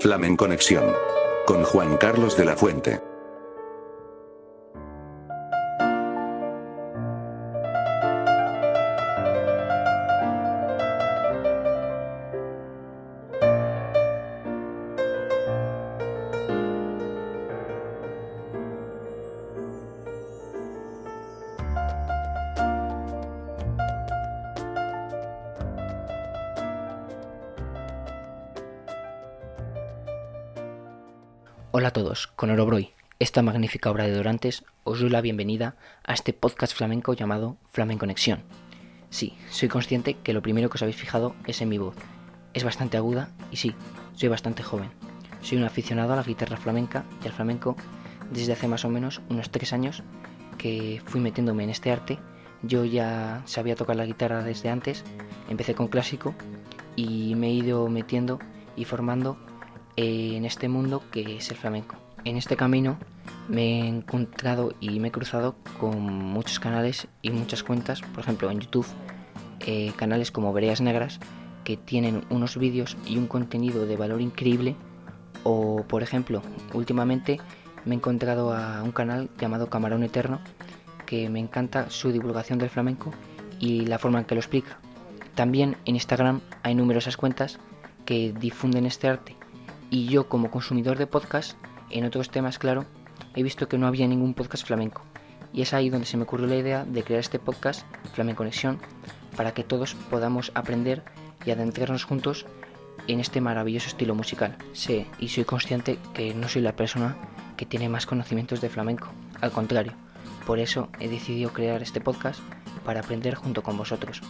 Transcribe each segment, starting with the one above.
Flamenconexión. Con Juan Carlos de la Fuente. Hola a todos, con Orobroy, esta magnífica obra de Dorantes, os doy la bienvenida a este podcast flamenco llamado Flamenconexión. Sí, soy consciente que lo primero que os habéis fijado es en mi voz. Es bastante aguda y sí, soy bastante joven. Soy un aficionado a la guitarra flamenca y al flamenco desde hace más o menos unos tres años que fui metiéndome en este arte. Yo ya sabía tocar la guitarra desde antes, empecé con clásico y me he ido metiendo y formando en este mundo que es el flamenco. En este camino me he encontrado y me he cruzado con muchos canales y muchas cuentas, por ejemplo en YouTube, eh, canales como Vereas Negras, que tienen unos vídeos y un contenido de valor increíble, o por ejemplo, últimamente me he encontrado a un canal llamado Camarón Eterno, que me encanta su divulgación del flamenco y la forma en que lo explica. También en Instagram hay numerosas cuentas que difunden este arte y yo como consumidor de podcast, en otros temas claro, he visto que no había ningún podcast flamenco. Y es ahí donde se me ocurrió la idea de crear este podcast, Flamenconexión, para que todos podamos aprender y adentrarnos juntos en este maravilloso estilo musical. Sé y soy consciente que no soy la persona que tiene más conocimientos de flamenco, al contrario. Por eso he decidido crear este podcast para aprender junto con vosotros.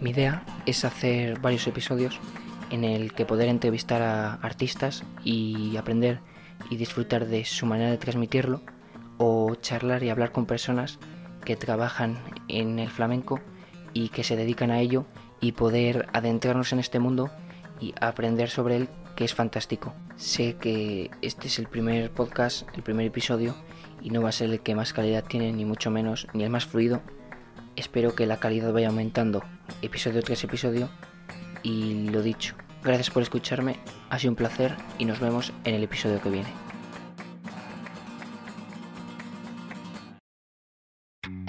Mi idea es hacer varios episodios en el que poder entrevistar a artistas y aprender y disfrutar de su manera de transmitirlo o charlar y hablar con personas que trabajan en el flamenco y que se dedican a ello y poder adentrarnos en este mundo y aprender sobre él que es fantástico. Sé que este es el primer podcast, el primer episodio y no va a ser el que más calidad tiene ni mucho menos ni el más fluido. Espero que la calidad vaya aumentando episodio tras episodio y lo dicho, gracias por escucharme, ha sido un placer y nos vemos en el episodio que viene.